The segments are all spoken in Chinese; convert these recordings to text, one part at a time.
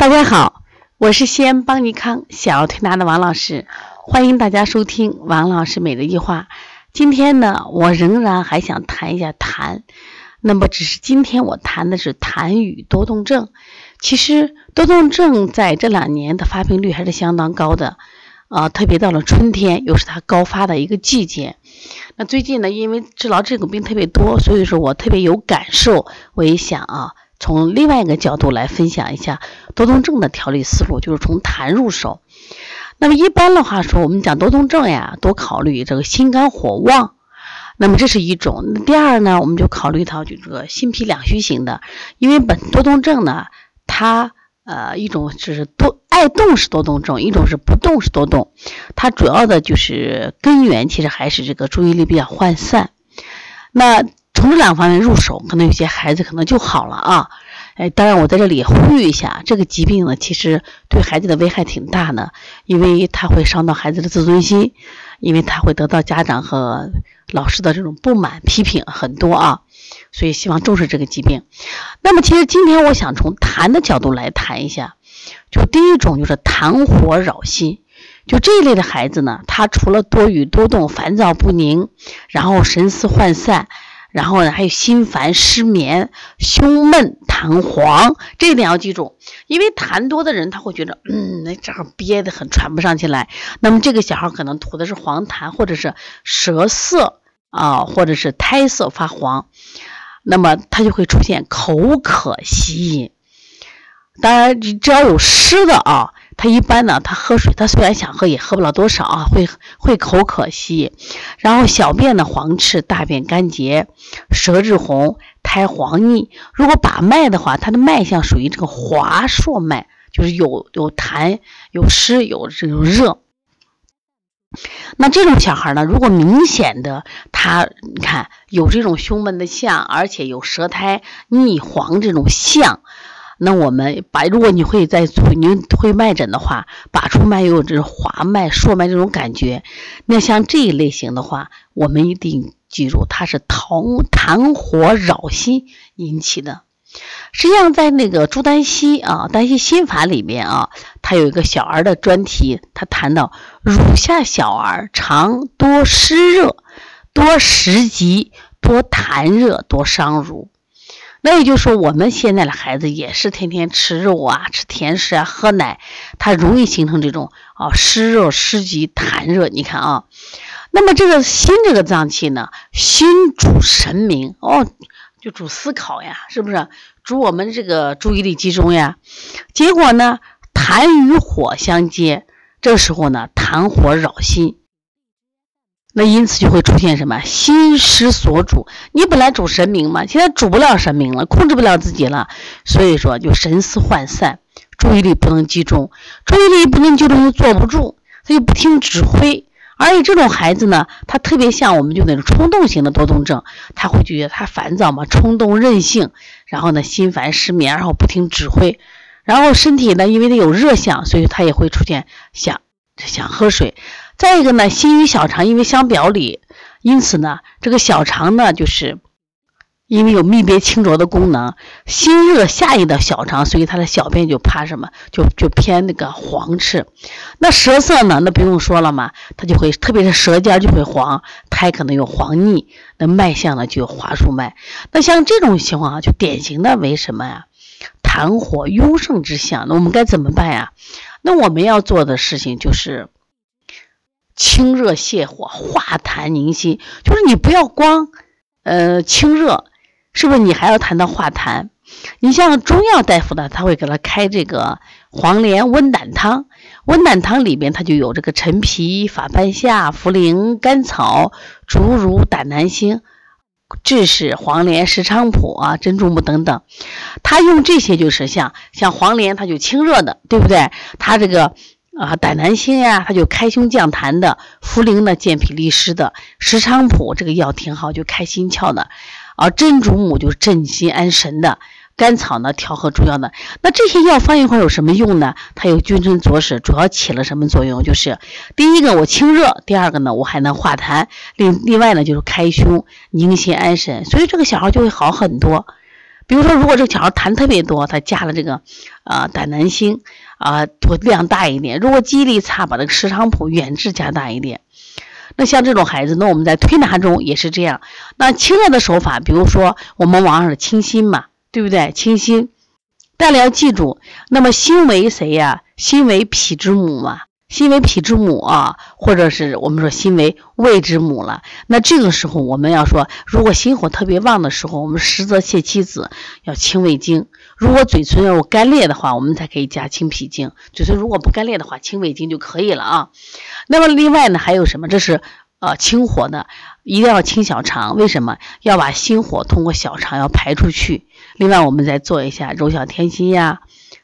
大家好，我是西安邦尼康小儿推拿的王老师，欢迎大家收听王老师每日一话。今天呢，我仍然还想谈一下痰，那么只是今天我谈的是痰与多动症。其实多动症在这两年的发病率还是相当高的，啊，特别到了春天，又是它高发的一个季节。那最近呢，因为治疗这种病特别多，所以说我特别有感受，我也想啊。从另外一个角度来分享一下多动症的调理思路，就是从痰入手。那么一般的话说，我们讲多动症呀，多考虑这个心肝火旺。那么这是一种。第二呢，我们就考虑到就这个心脾两虚型的，因为本多动症呢，它呃一种是多爱动是多动症，一种是不动是多动。它主要的就是根源其实还是这个注意力比较涣散。那从这两方面入手，可能有些孩子可能就好了啊。哎，当然我在这里呼吁一下，这个疾病呢，其实对孩子的危害挺大的，因为它会伤到孩子的自尊心，因为他会得到家长和老师的这种不满、批评很多啊。所以希望重视这个疾病。那么，其实今天我想从痰的角度来谈一下，就第一种就是痰火扰心，就这一类的孩子呢，他除了多语多动、烦躁不宁，然后神思涣散。然后呢，还有心烦、失眠、胸闷、痰黄，这一点要记住。因为痰多的人，他会觉得，嗯，那这儿憋得很，喘不上气来。那么这个小孩可能吐的是黄痰，或者是舌色啊，或者是苔色发黄，那么他就会出现口渴稀饮。当然，只要有湿的啊。他一般呢，他喝水，他虽然想喝，也喝不了多少啊，会会口渴稀，然后小便呢黄赤，大便干结，舌质红，苔黄腻。如果把脉的话，他的脉象属于这个滑数脉，就是有有痰、有湿、有这种热。那这种小孩呢，如果明显的他，你看有这种胸闷的象，而且有舌苔腻黄这种象。那我们把，如果你会在，你会脉诊的话，把出脉有这种滑脉、数脉这种感觉，那像这一类型的话，我们一定记住，它是痰痰火扰心引起的。实际上，在那个朱丹溪啊，丹溪心法里面啊，它有一个小儿的专题，他谈到乳下小儿常多湿热、多食积、多痰热、多伤乳。那也就是说，我们现在的孩子也是天天吃肉啊，吃甜食啊，喝奶，他容易形成这种啊湿热、湿积、痰热。你看啊，那么这个心这个脏器呢，心主神明哦，就主思考呀，是不是？主我们这个注意力集中呀。结果呢，痰与火相接，这时候呢，痰火扰心。那因此就会出现什么心失所主？你本来主神明嘛，现在主不了神明了，控制不了自己了，所以说就神思涣散，注意力不能集中，注意力不能集中就坐不住，他就不听指挥。而且这种孩子呢，他特别像我们就那种冲动型的多动症，他会觉得他烦躁嘛，冲动任性，然后呢心烦失眠，然后不听指挥，然后身体呢因为他有热象，所以他也会出现想想喝水。再一个呢，心与小肠因为相表里，因此呢，这个小肠呢，就是因为有泌别清浊的功能，心热下移到小肠，所以他的小便就怕什么，就就偏那个黄赤。那舌色呢，那不用说了嘛，它就会，特别是舌尖就会黄，苔可能有黄腻，那脉象呢就有滑数脉。那像这种情况啊，就典型的为什么呀？痰火壅盛之象。那我们该怎么办呀？那我们要做的事情就是。清热泻火，化痰宁心，就是你不要光，呃，清热，是不是？你还要谈到化痰。你像中药大夫呢，他会给他开这个黄连温胆汤，温胆汤里边它就有这个陈皮、法半夏、茯苓、甘草、竹茹、胆南星、枳实、黄连、石菖蒲啊、珍珠母等等。他用这些就是像像黄连，它就清热的，对不对？他这个。啊，胆南星呀，它就开胸降痰的；茯苓呢，健脾利湿的；石菖蒲这个药挺好，就开心窍的；而，珍珠母就镇心安神的；甘草呢，调和中药的。那这些药方一块有什么用呢？它有君臣佐使，主要起了什么作用？就是第一个我清热，第二个呢我还能化痰，另另外呢就是开胸宁心安神，所以这个小孩就会好很多。比如说，如果这个小孩痰特别多，他加了这个呃胆南星啊，量大一点；如果记忆力差，把这个石菖蒲远志加大一点。那像这种孩子，那我们在推拿中也是这样。那清热的手法，比如说我们往上清心嘛，对不对？清心，大家要记住，那么心为谁呀？心为脾之母嘛。心为脾之母啊，或者是我们说心为胃之母了。那这个时候我们要说，如果心火特别旺的时候，我们实则泻七子要清胃经。如果嘴唇要干裂的话，我们才可以加清脾经。嘴唇如果不干裂的话，清胃经就可以了啊。那么另外呢，还有什么？这是呃清火的，一定要清小肠。为什么要把心火通过小肠要排出去？另外我们再做一下揉小天心呀。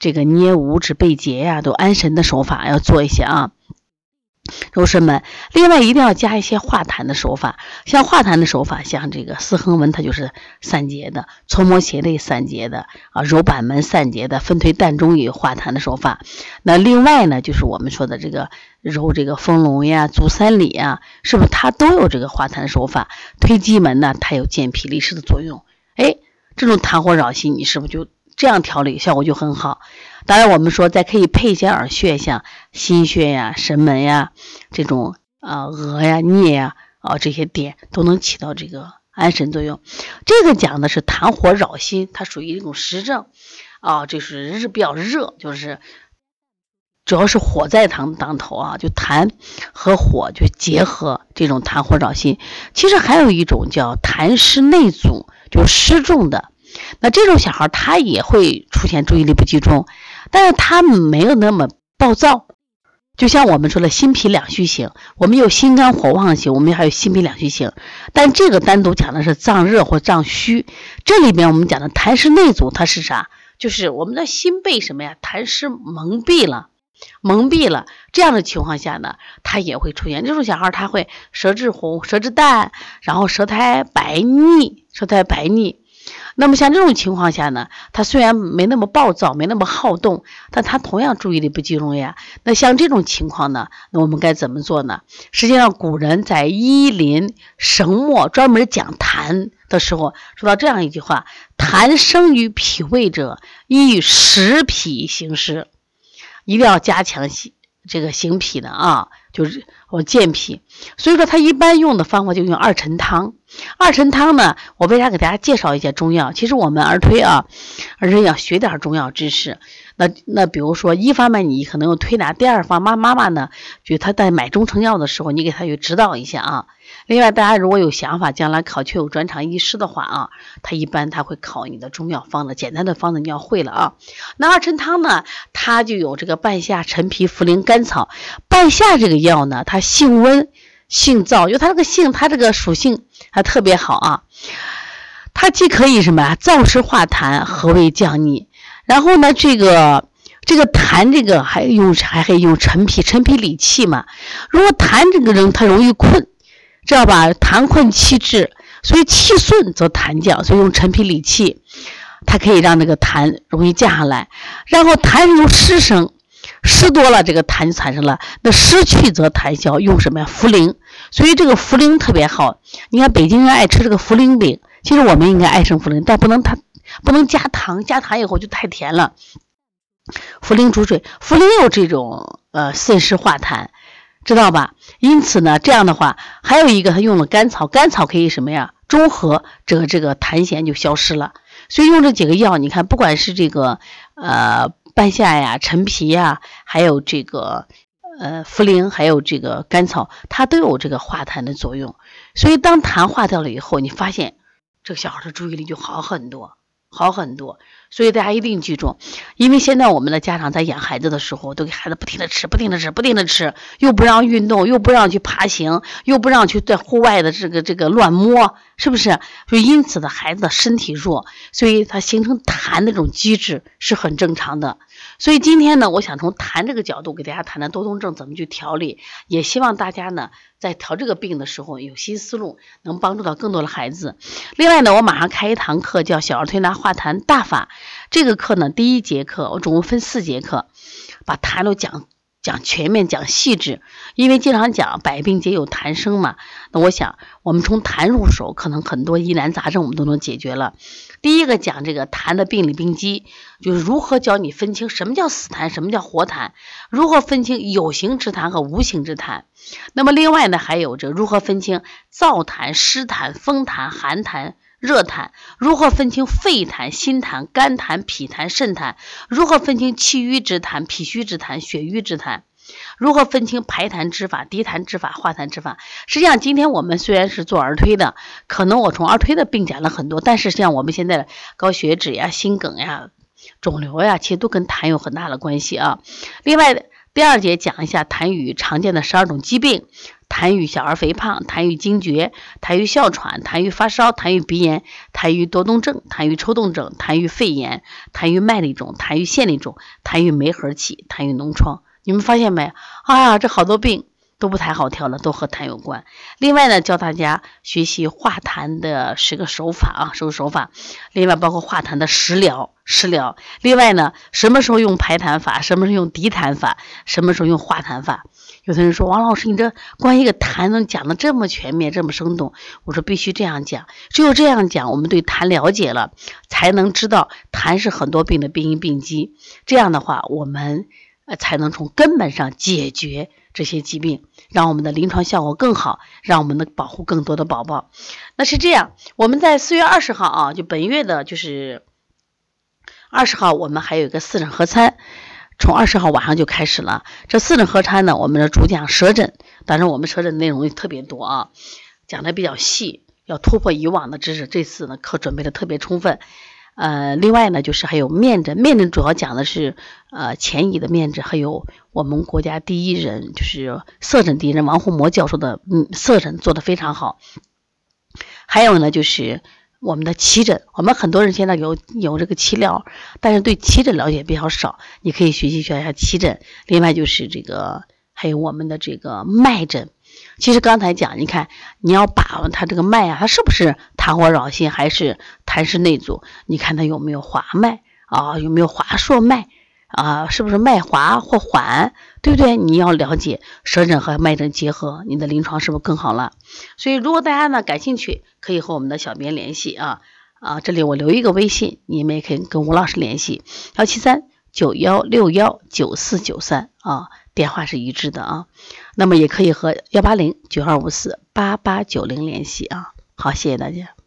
这个捏五指背结呀，都安神的手法要做一些啊，柔师们。另外一定要加一些化痰的手法，像化痰的手法，像这个四横纹，它就是散结的；搓摩斜肋散结的啊，揉板门散结的；分推膻中也有化痰的手法。那另外呢，就是我们说的这个揉这个丰隆呀、足三里呀，是不是它都有这个化痰手法？推机门呢，它有健脾利湿的作用。哎，这种痰火扰心，你是不是就？这样调理效果就很好。当然，我们说再可以配一些耳穴，像心穴呀、神门呀这种啊、额呀、颞呀啊这些点都能起到这个安神作用。这个讲的是痰火扰心，它属于一种实症啊，就是日比较热，就是主要是火在当当头啊，就痰和火就结合，这种痰火扰心。其实还有一种叫痰湿内阻，就湿重的。那这种小孩他也会出现注意力不集中，但是他没有那么暴躁。就像我们说的心脾两虚型，我们有心肝火旺型，我们还有心脾两虚型。但这个单独讲的是脏热或脏虚，这里面我们讲的痰湿内阻，它是啥？就是我们的心被什么呀？痰湿蒙蔽了，蒙蔽了。这样的情况下呢，他也会出现这种小孩，他会舌质红、舌质淡，然后舌苔白腻，舌苔白腻。那么像这种情况下呢，他虽然没那么暴躁，没那么好动，但他同样注意力不集中呀。那像这种情况呢，那我们该怎么做呢？实际上，古人在《医林神墨》专门讲痰的时候，说到这样一句话：“痰生于脾胃者，宜食脾行湿，一定要加强行这个行脾的啊。”就是我健脾，所以说他一般用的方法就用二陈汤。二陈汤呢，我为啥给大家介绍一些中药？其实我们儿推啊，儿推要学点中药知识。那那比如说，一方面你可能用推拿，第二方妈妈妈呢，就他在买中成药的时候，你给他去指导一下啊。另外，大家如果有想法，将来考确有专长医师的话啊，他一般他会考你的中药方子，简单的方子你要会了啊。那二陈汤呢，它就有这个半夏、陈皮、茯苓、甘草。半夏这个药呢，它性温性燥，因为它这个性，它这个属性还特别好啊。它既可以什么呀，燥湿化痰，和胃降逆。然后呢，这个这个痰这个还用还可以用陈皮，陈皮理气嘛。如果痰这个人他容易困。知道吧？痰困气滞，所以气顺则痰降，所以用陈皮理气，它可以让这个痰容易降下来。然后痰由湿生，湿多了这个痰就产生了。那湿去则痰消，用什么呀？茯苓。所以这个茯苓特别好。你看北京人爱吃这个茯苓饼，其实我们应该爱吃茯苓，但不能它不能加糖，加糖以后就太甜了。茯苓煮水，茯苓有这种呃渗湿化痰。知道吧？因此呢，这样的话，还有一个他用了甘草，甘草可以什么呀？中和这个这个痰涎就消失了。所以用这几个药，你看，不管是这个呃半夏呀、陈皮呀，还有这个呃茯苓，还有这个甘草，它都有这个化痰的作用。所以当痰化掉了以后，你发现这个小孩的注意力就好很多，好很多。所以大家一定记住，因为现在我们的家长在养孩子的时候，都给孩子不停的吃，不停的吃，不停的吃，又不让运动，又不让去爬行，又不让去在户外的这个这个乱摸，是不是？就因此的孩子的身体弱，所以他形成痰那种机制是很正常的。所以今天呢，我想从痰这个角度给大家谈谈多动症怎么去调理，也希望大家呢在调这个病的时候有新思路，能帮助到更多的孩子。另外呢，我马上开一堂课，叫小儿推拿化痰大法。这个课呢，第一节课我总共分四节课，把痰都讲。讲全面、讲细致，因为经常讲百病皆有痰生嘛。那我想，我们从痰入手，可能很多疑难杂症我们都能解决了。第一个讲这个痰的病理病机，就是如何教你分清什么叫死痰，什么叫活痰，如何分清有形之痰和无形之痰。那么另外呢，还有这如何分清燥痰、湿痰、风痰、寒痰。热痰如何分清肺痰、心痰、肝痰、脾痰、肾痰？如何分清气郁之痰、脾虚之痰、血瘀之痰？如何分清排痰之法、滴痰之法、化痰之法？实际上，今天我们虽然是做儿推的，可能我从儿推的病讲了很多，但是像我们现在的高血脂呀、心梗呀、肿瘤呀，其实都跟痰有很大的关系啊。另外，第二节讲一下痰盂常见的十二种疾病。痰盂小儿肥胖，痰盂惊厥，痰盂哮喘，痰盂发烧，痰盂鼻炎，痰盂多动症，痰盂抽动症，痰盂肺炎，痰盂麦粒肿，痰盂腺粒肿，痰盂梅核气，痰盂脓疮。你们发现没？啊，这好多病都不太好调了，都和痰有关。另外呢，教大家学习化痰的十个手法啊，十个手法。另外包括化痰的食疗，食疗。另外呢，什么时候用排痰法？什么时候用涤痰法？什么时候用化痰法？有的人说王老师，你这关于一个痰能讲的这么全面，这么生动？我说必须这样讲，只有这样讲，我们对痰了解了，才能知道痰是很多病的病因病机。这样的话，我们才能从根本上解决这些疾病，让我们的临床效果更好，让我们能保护更多的宝宝。那是这样，我们在四月二十号啊，就本月的就是二十号，我们还有一个四诊合参。从二十号晚上就开始了，这四诊合参呢，我们的主讲舌诊，当然我们舌诊内容也特别多啊，讲的比较细，要突破以往的知识。这次呢课准备的特别充分，呃，另外呢就是还有面诊，面诊主要讲的是呃前移的面诊，还有我们国家第一人就是色诊第一人王洪模教授的嗯色诊做的非常好，还有呢就是。我们的脐诊，我们很多人现在有有这个脐疗，但是对脐诊了解比较少。你可以学习学一下脐诊。另外就是这个，还有我们的这个脉诊。其实刚才讲，你看你要把握它这个脉啊，它是不是痰火扰心，还是痰湿内阻？你看它有没有滑脉啊？有没有滑数脉？啊，是不是脉滑或缓，对不对？你要了解舌诊和脉诊结合，你的临床是不是更好了？所以，如果大家呢感兴趣，可以和我们的小编联系啊啊，这里我留一个微信，你们也可以跟吴老师联系，幺七三九幺六幺九四九三啊，电话是一致的啊。那么也可以和幺八零九二五四八八九零联系啊。好，谢谢大家。